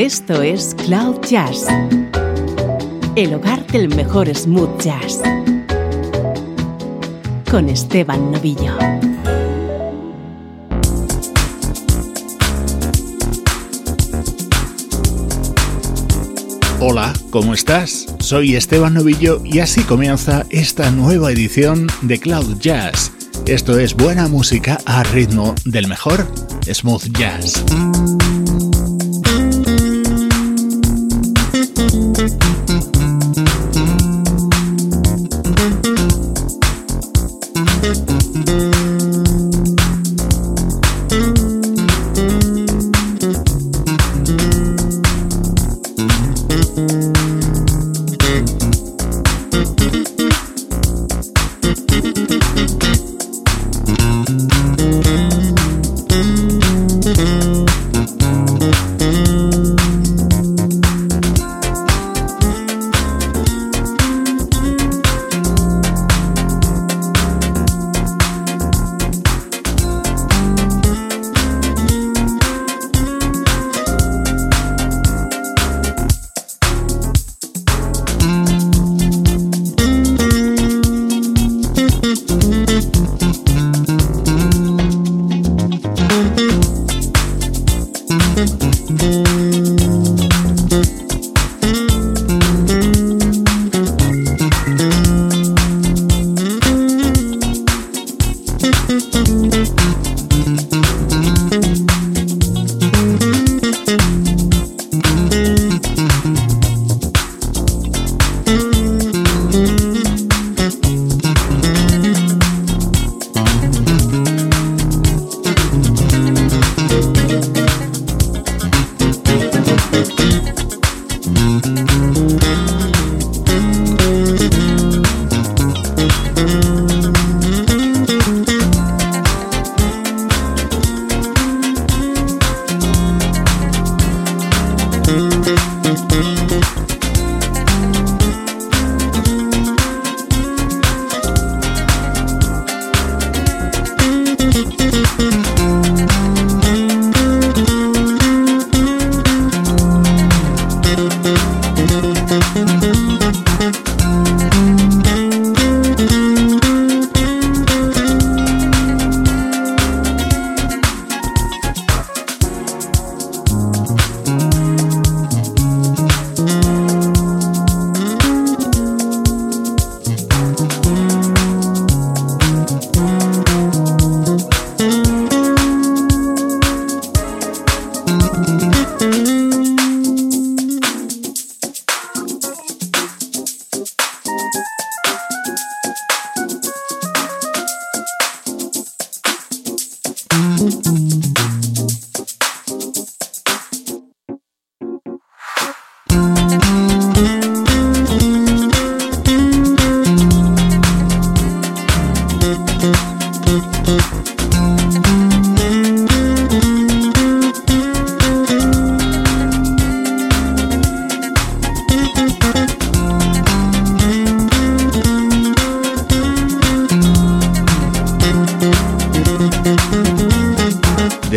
Esto es Cloud Jazz, el hogar del mejor smooth jazz, con Esteban Novillo. Hola, ¿cómo estás? Soy Esteban Novillo y así comienza esta nueva edición de Cloud Jazz. Esto es buena música a ritmo del mejor smooth jazz.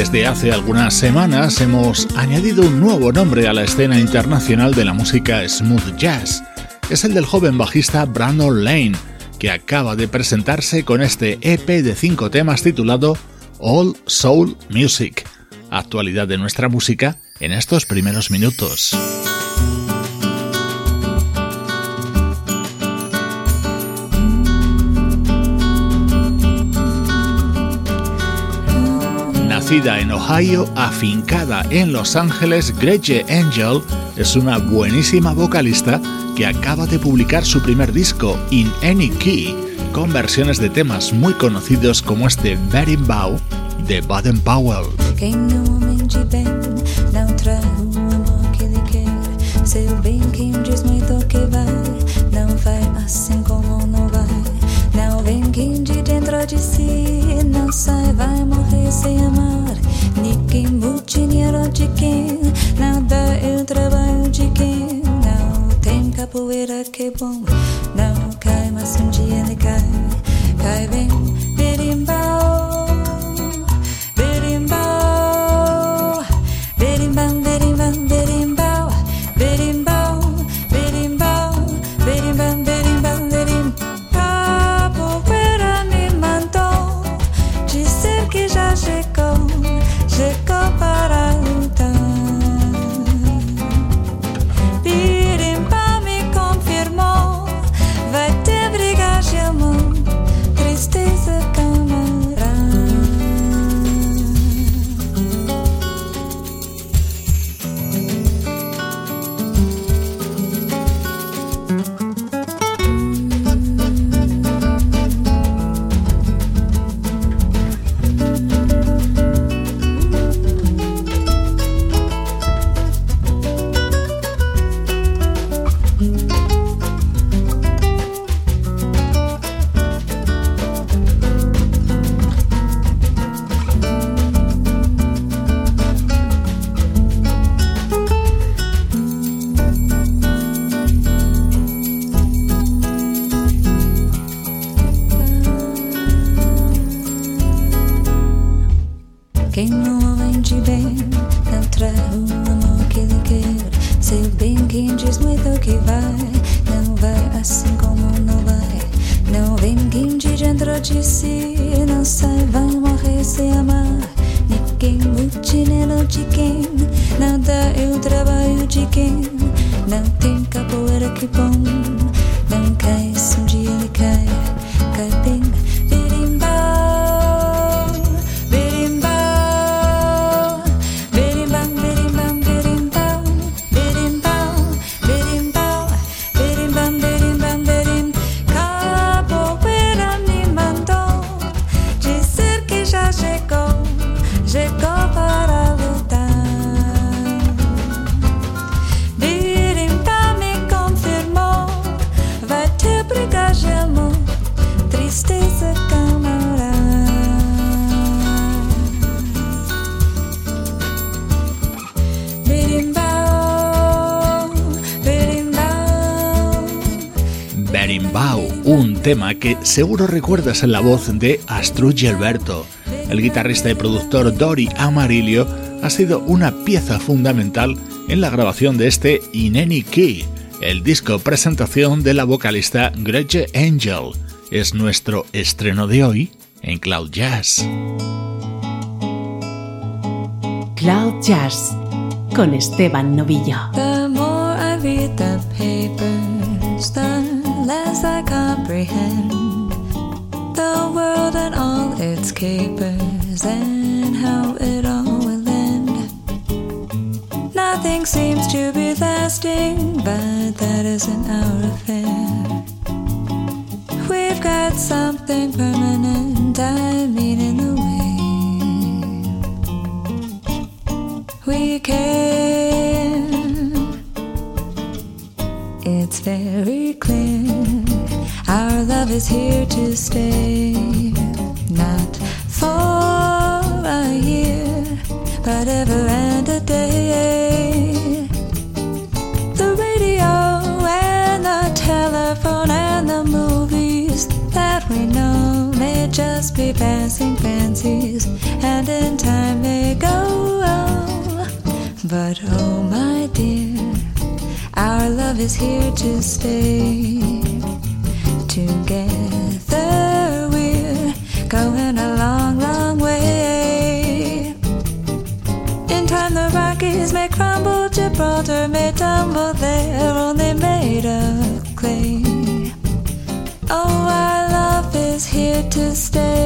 Hace algunas semanas hemos añadido un nuevo nombre a la escena internacional de la música smooth jazz. Es el del joven bajista Brandon Lane, que acaba de presentarse con este EP de cinco temas titulado All Soul Music. Actualidad de nuestra música en estos primeros minutos. Nacida en Ohio, afincada en Los Ángeles, Gretche Angel es una buenísima vocalista que acaba de publicar su primer disco, In Any Key, con versiones de temas muy conocidos como este Bow de Baden Powell. Sem amar. Ninguém mude dinheiro de quem não dá o trabalho de quem não tem capoeira que bom. Não cai, mas um dia ele cai, cai bem, tema que seguro recuerdas en la voz de Astrud Gilberto. El guitarrista y productor Dori Amarillo ha sido una pieza fundamental en la grabación de este In Any Key, el disco presentación de la vocalista Gretchen Angel. Es nuestro estreno de hoy en Cloud Jazz. Cloud Jazz con Esteban Novillo. All its capers and how it all will end. Nothing seems to be lasting, but that isn't our affair. We've got something permanent, I mean, in the way we care. It's very clear our love is here to stay, not for a year, but ever and a day. The radio and the telephone and the movies that we know may just be passing fancies, and in time may go. But oh, my dear. Our love is here to stay. Together going a long, long way. In time the Rockies may crumble, Gibraltar may tumble, they're only made of clay. Oh, our love is here to stay.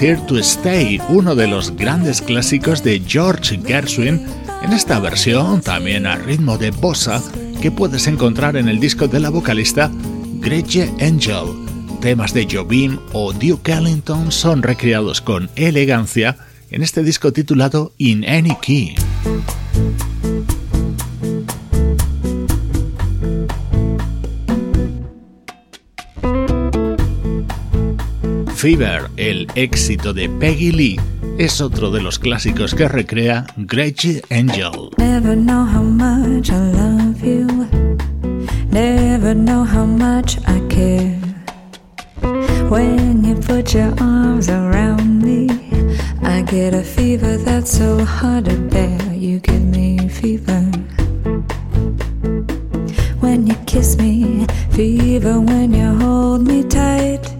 Here to Stay, uno de los grandes clásicos de George Gershwin en esta versión, también a ritmo de bossa, que puedes encontrar en el disco de la vocalista Gretchen Angel. Temas de Jobim o Duke Ellington son recreados con elegancia en este disco titulado In Any Key. Fever, el éxito de Peggy Lee, es otro de los clásicos que recrea Gretchen Angel. Never know how much I love you. Never know how much I care. When you put your arms around me, I get a fever that's so hard to bear. You give me fever. When you kiss me, fever when you hold me tight.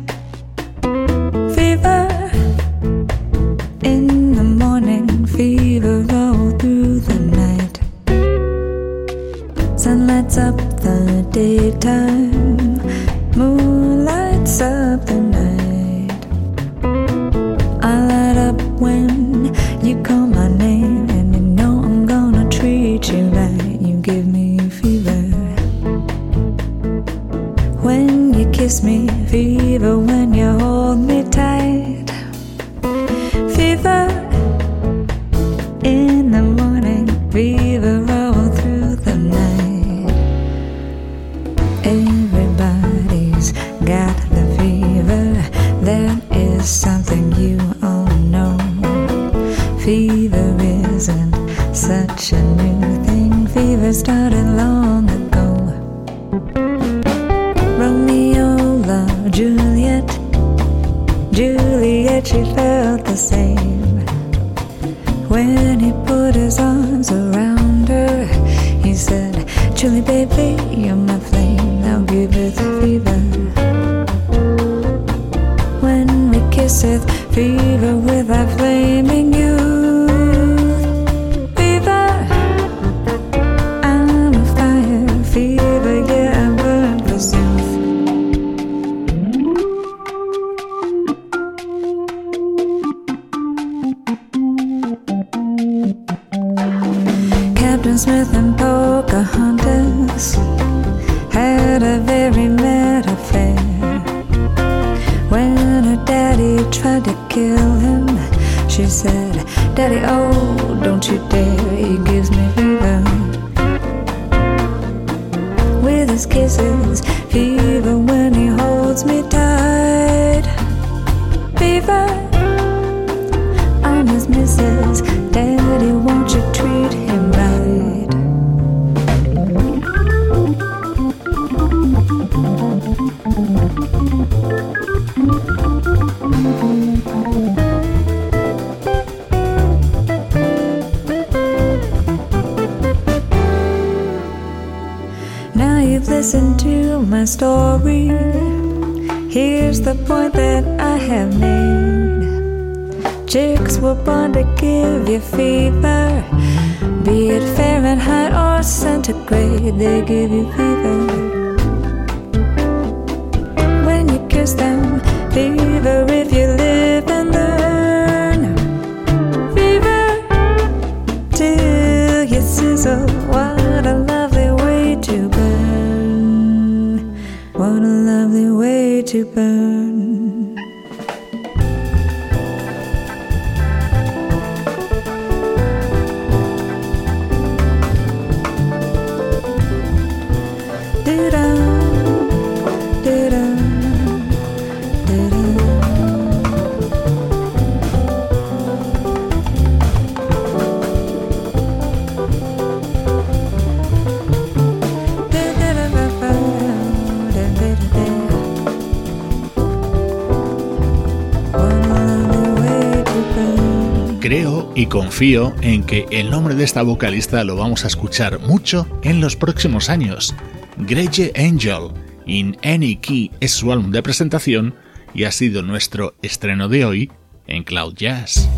Kisses, fever when he holds me tight. Fever, I'm his missus, story. Here's the point that I have made. Chicks were born to give you fever. Be it Fahrenheit or centigrade, they give you fever. When you kiss them, fever if you live and learn. Fever till you sizzle. To burn. Confío en que el nombre de esta vocalista lo vamos a escuchar mucho en los próximos años. Grege Angel, In Any Key es su álbum de presentación y ha sido nuestro estreno de hoy en Cloud Jazz.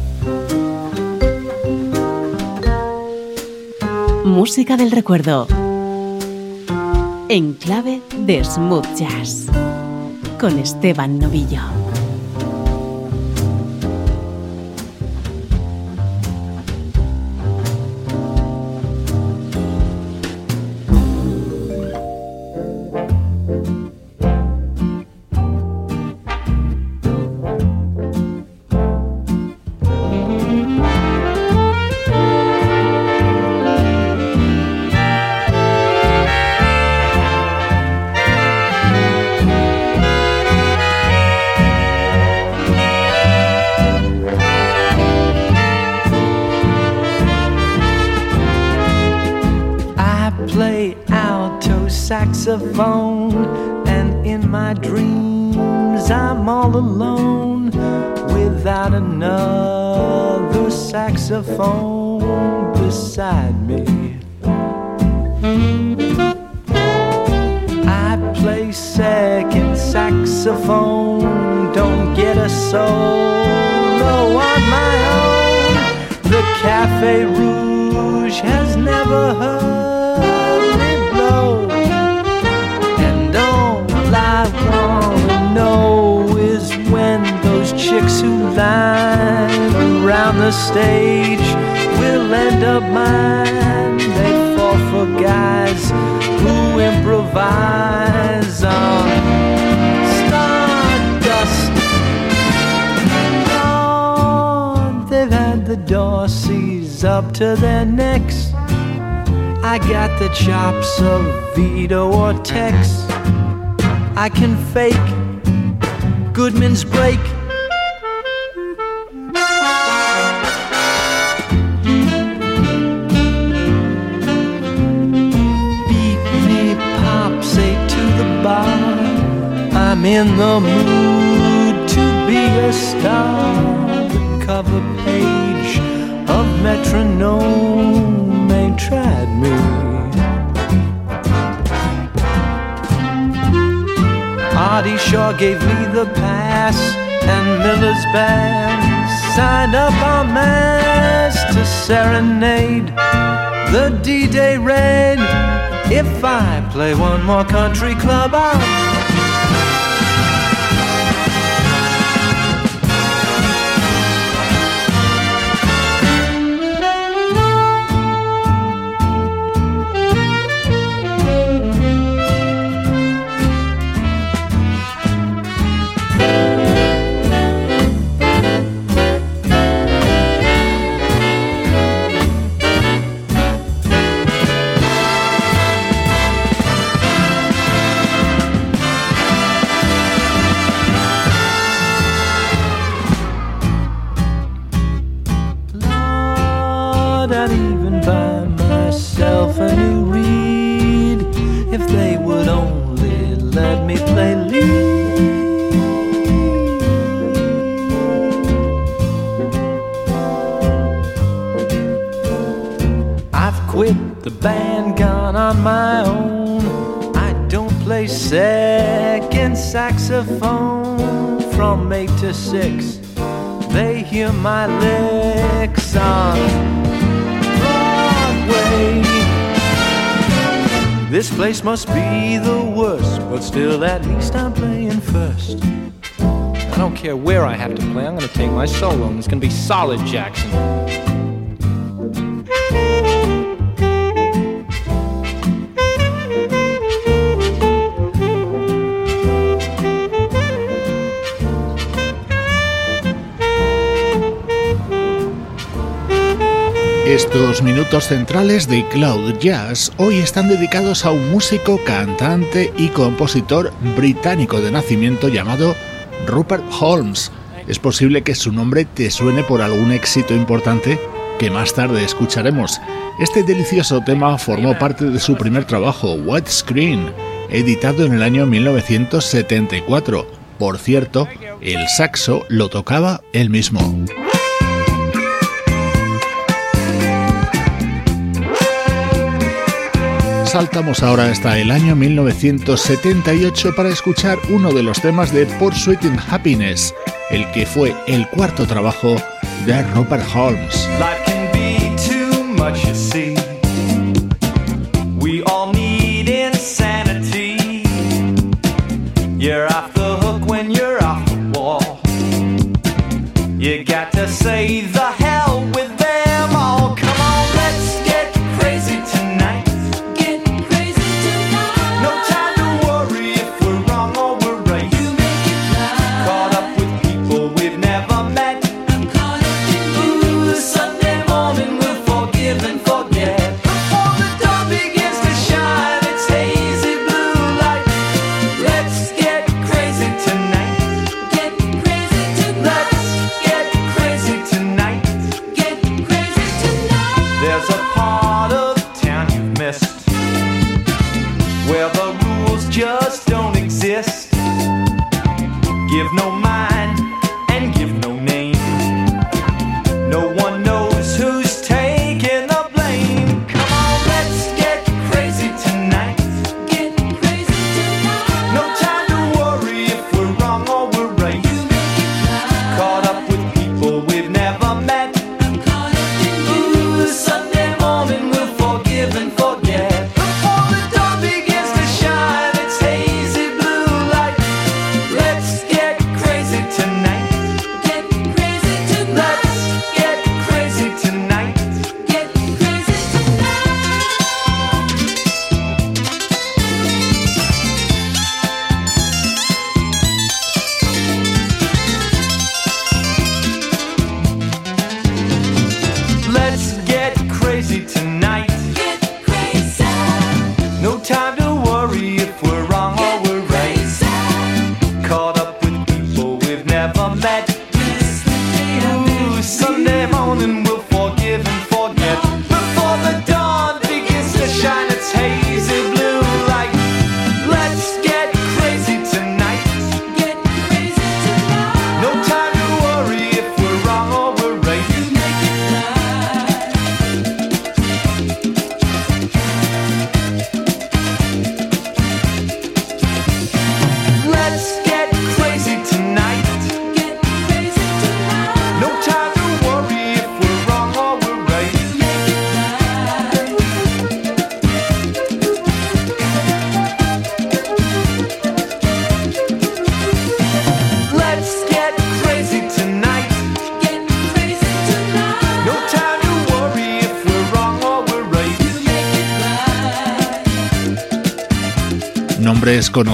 Música del recuerdo. En clave de smooth jazz. Con Esteban Novillo. The Dorseys up to their necks. I got the chops of Vito or Tex. I can fake Goodman's break. Beat me, pop, say to the bar. I'm in the mood to be a star. The cover page Metronome ain't tried me. Artie Shaw gave me the pass, and Miller's band signed up our mass to serenade the D-Day raid. If I play one more country club, I'll saxophone from eight to six. They hear my licks on Broadway. This place must be the worst, but still, at least I'm playing first. I don't care where I have to play, I'm gonna take my solo, and it's gonna be solid, Jackson. Estos minutos centrales de Cloud Jazz hoy están dedicados a un músico, cantante y compositor británico de nacimiento llamado Rupert Holmes. Es posible que su nombre te suene por algún éxito importante que más tarde escucharemos. Este delicioso tema formó parte de su primer trabajo, White Screen, editado en el año 1974. Por cierto, el saxo lo tocaba él mismo. saltamos ahora hasta el año 1978 para escuchar uno de los temas de Pursuiting Happiness, el que fue el cuarto trabajo de Robert Holmes.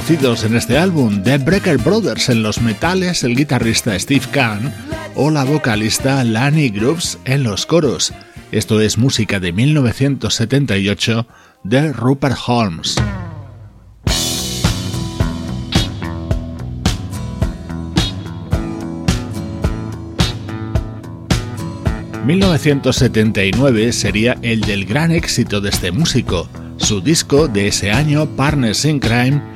en este álbum, The Breaker Brothers en los metales, el guitarrista Steve Kahn o la vocalista Lani Groves en los coros. Esto es música de 1978 de Rupert Holmes. ...1979 sería el del gran éxito de este músico... Su disco de ese año, Partners in Crime,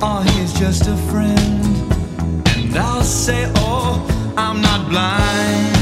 oh, he's just a friend. And I'll say, oh, I'm not blind.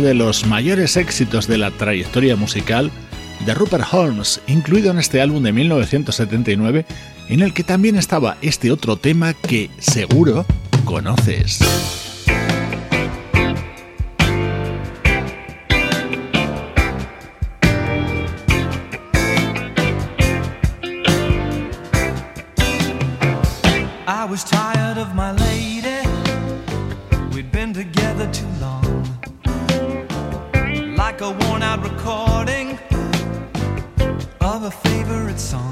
de los mayores éxitos de la trayectoria musical de Rupert Holmes, incluido en este álbum de 1979, en el que también estaba este otro tema que seguro conoces. Of my song.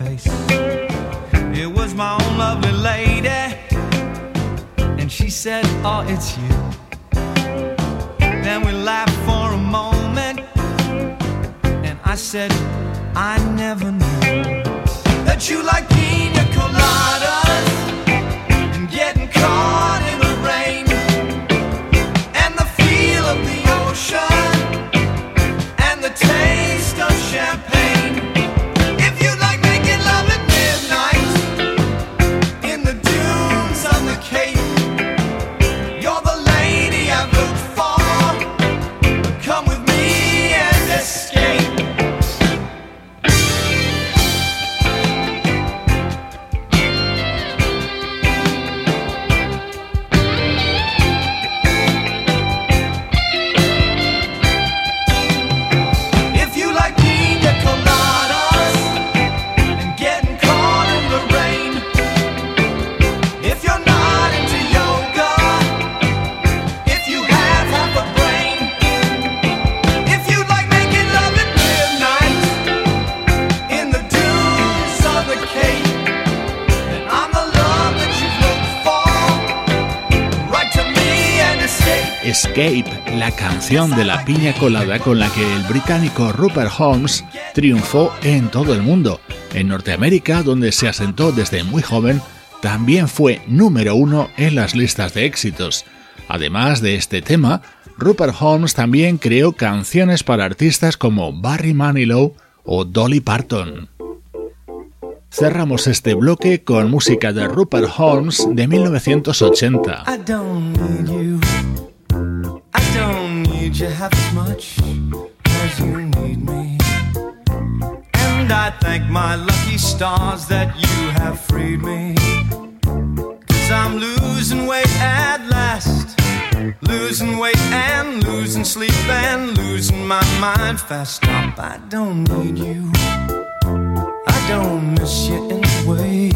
face. It was my own lovely lady, and she said, Oh, it's you. Then we laughed for a moment, and I said, I never knew that you like pina colada. De la piña colada con la que el británico Rupert Holmes triunfó en todo el mundo. En Norteamérica, donde se asentó desde muy joven, también fue número uno en las listas de éxitos. Además de este tema, Rupert Holmes también creó canciones para artistas como Barry Manilow o Dolly Parton. Cerramos este bloque con música de Rupert Holmes de 1980. I don't need you. I don't need you half as much as you need me. And I thank my lucky stars that you have freed me. Cause I'm losing weight at last. Losing weight and losing sleep and losing my mind fast. Stop, I don't need you I don't miss you in the way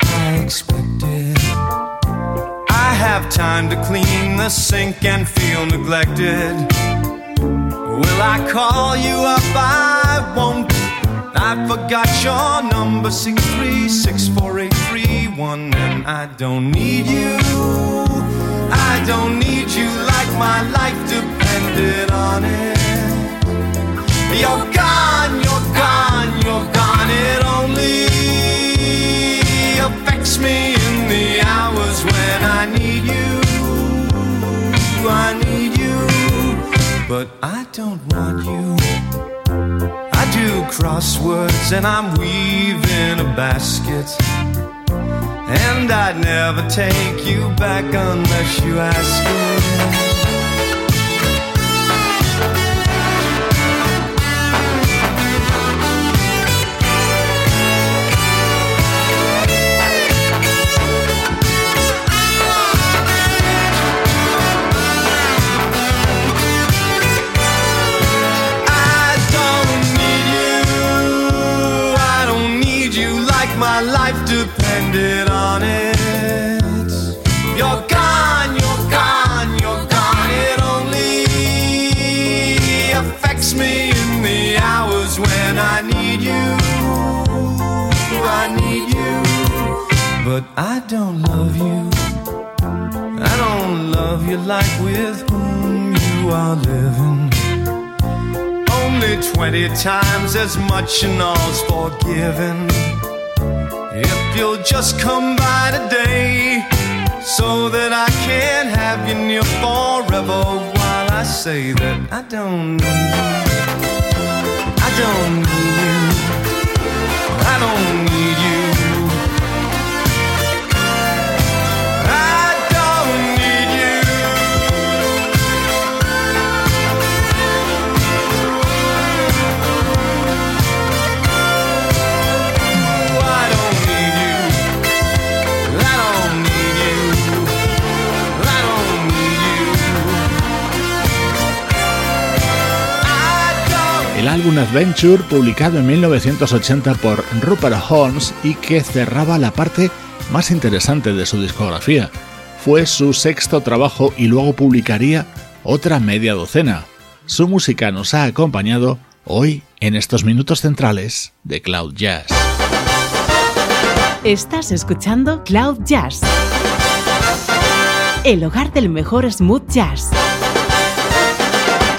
I expected. Have time to clean the sink and feel neglected. Will I call you up? I won't. I forgot your number six three six four eight three one, and I don't need you. I don't need you like my life depended on it. You're gone, you're gone, you're gone. It only affects me in the hours when I need you. I need you, but I don't want you. I do crosswords and I'm weaving a basket. And I'd never take you back unless you ask it. Depended on it. You're gone, you're gone, you're gone. It only affects me in the hours when I need you. I need you, but I don't love you. I don't love you like with whom you are living. Only 20 times as much and all's forgiven. If you'll just come by today so that I can have you near forever while I say that I don't. I don't álbum Adventure publicado en 1980 por Rupert Holmes y que cerraba la parte más interesante de su discografía. Fue su sexto trabajo y luego publicaría otra media docena. Su música nos ha acompañado hoy en estos minutos centrales de Cloud Jazz. Estás escuchando Cloud Jazz, el hogar del mejor smooth jazz.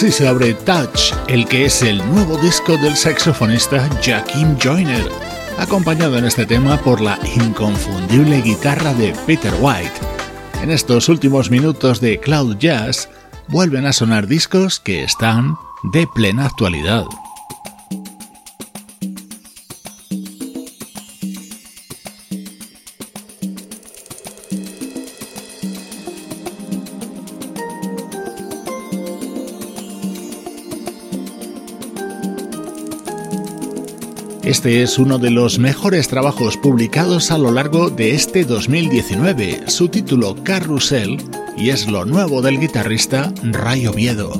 Así se abre Touch, el que es el nuevo disco del saxofonista Jakim Joyner, acompañado en este tema por la inconfundible guitarra de Peter White. En estos últimos minutos de Cloud Jazz vuelven a sonar discos que están de plena actualidad. Este es uno de los mejores trabajos publicados a lo largo de este 2019, su título Carrusel, y es lo nuevo del guitarrista Ray Oviedo.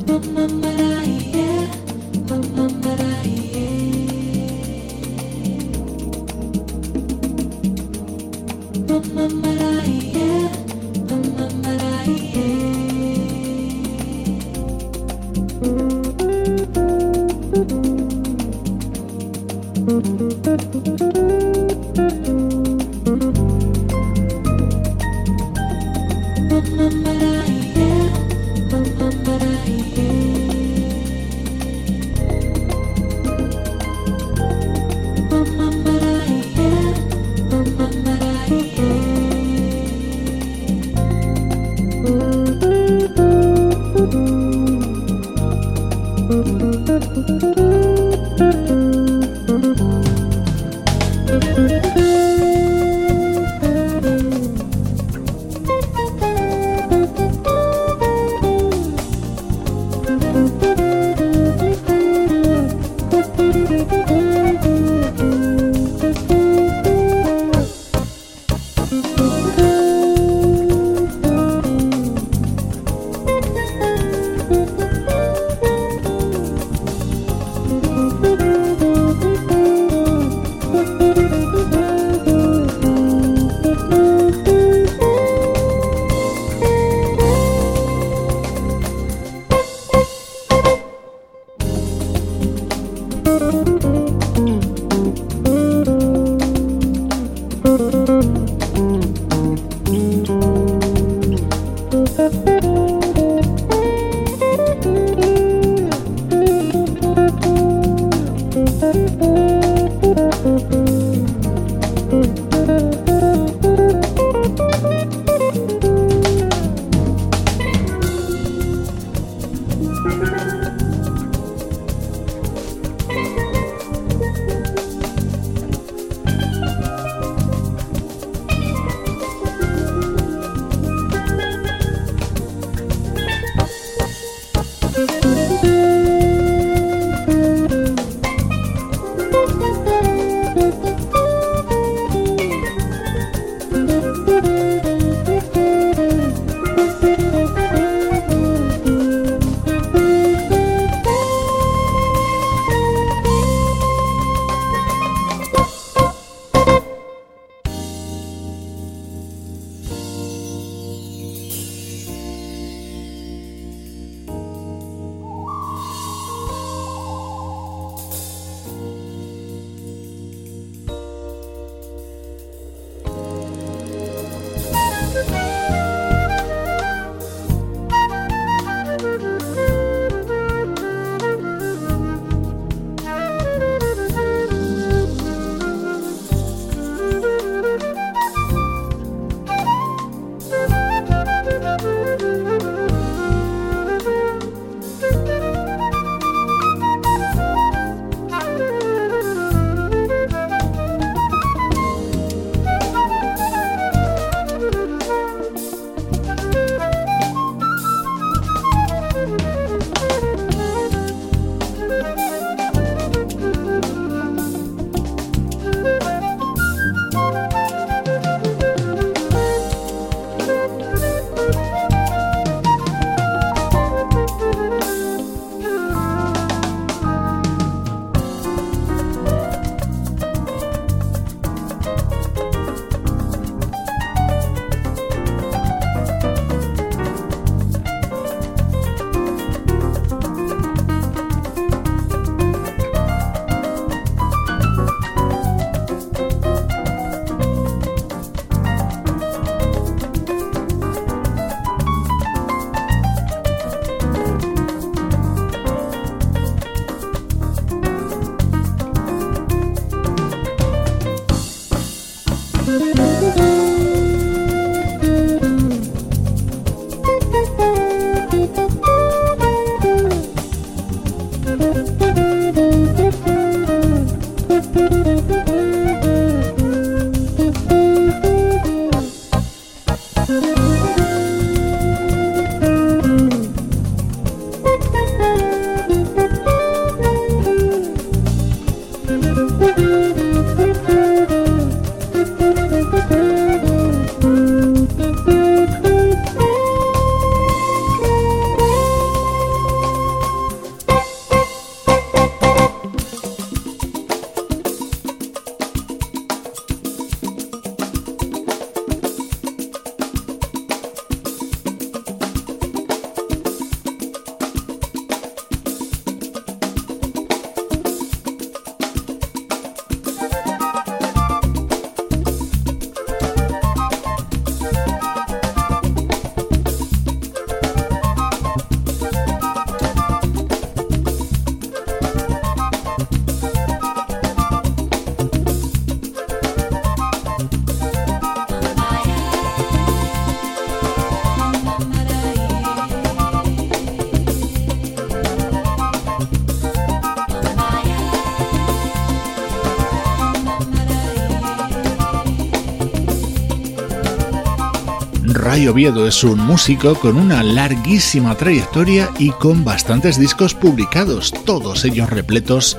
Oviedo es un músico con una larguísima trayectoria y con bastantes discos publicados, todos ellos repletos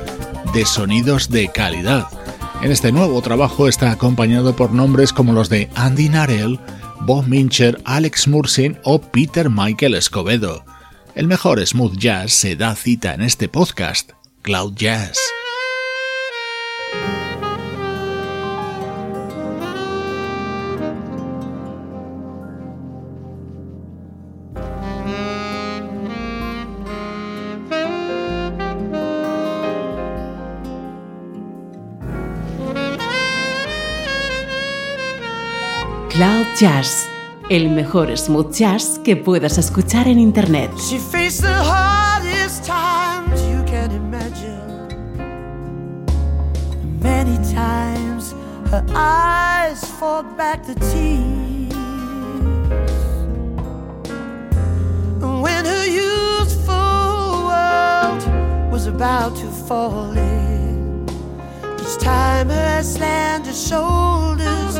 de sonidos de calidad. En este nuevo trabajo está acompañado por nombres como los de Andy Narell, Bob Mincher, Alex Mursin o Peter Michael Escobedo. El mejor smooth jazz se da cita en este podcast, Cloud Jazz. Jazz, el mejor smooth jazz que puedas escuchar en internet. She faced the hardest times you can imagine. Many times her eyes fought back the tears. And when her youthful world was about to fall in, each time her slender shoulders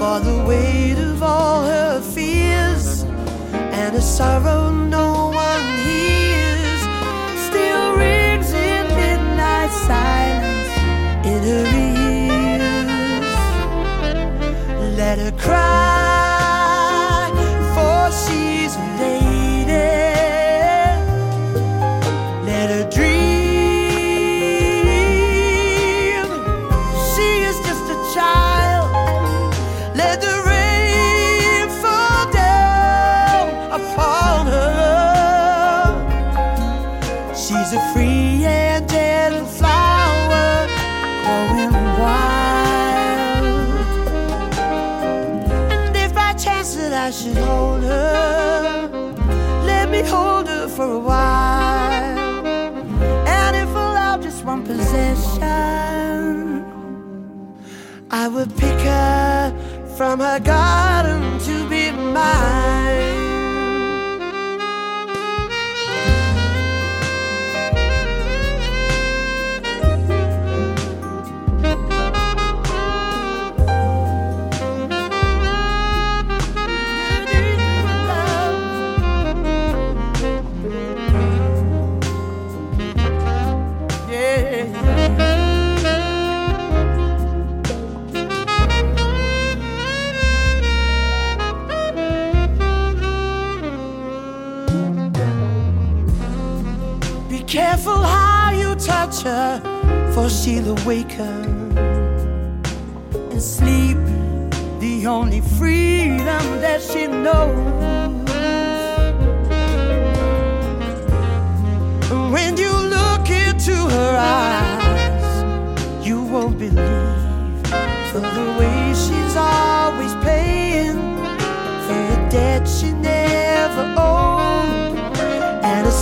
bore the weight of all her fears and a sorrow no one hears still rings in midnight silence in her ears. Let her cry, time I got him to be mine. Careful how you touch her, for she'll awaken and sleep. The only freedom that she knows. And When you look into her eyes, you won't believe for the way she's always paying for a debt she never owed. And a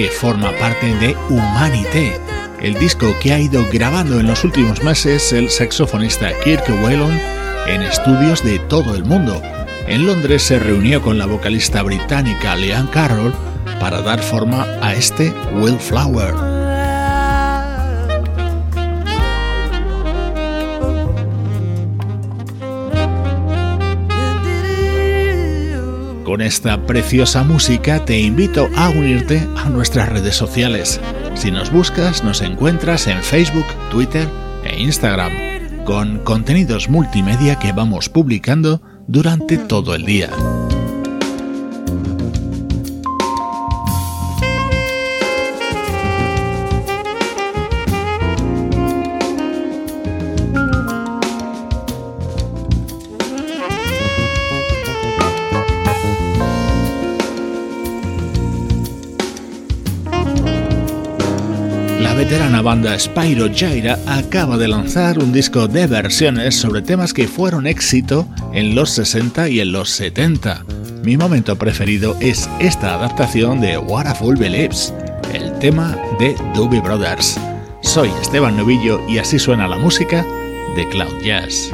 que forma parte de Humanité, el disco que ha ido grabando en los últimos meses el saxofonista Kirk Whelan en estudios de todo el mundo. En Londres se reunió con la vocalista británica Leanne Carroll para dar forma a este Flower. Con esta preciosa música te invito a unirte a nuestras redes sociales. Si nos buscas, nos encuentras en Facebook, Twitter e Instagram, con contenidos multimedia que vamos publicando durante todo el día. Banda Spyro Gyra acaba de lanzar un disco de versiones sobre temas que fueron éxito en los 60 y en los 70. Mi momento preferido es esta adaptación de What a Fool Believes, el tema de Doobie Brothers. Soy Esteban Novillo y así suena la música de Cloud Jazz.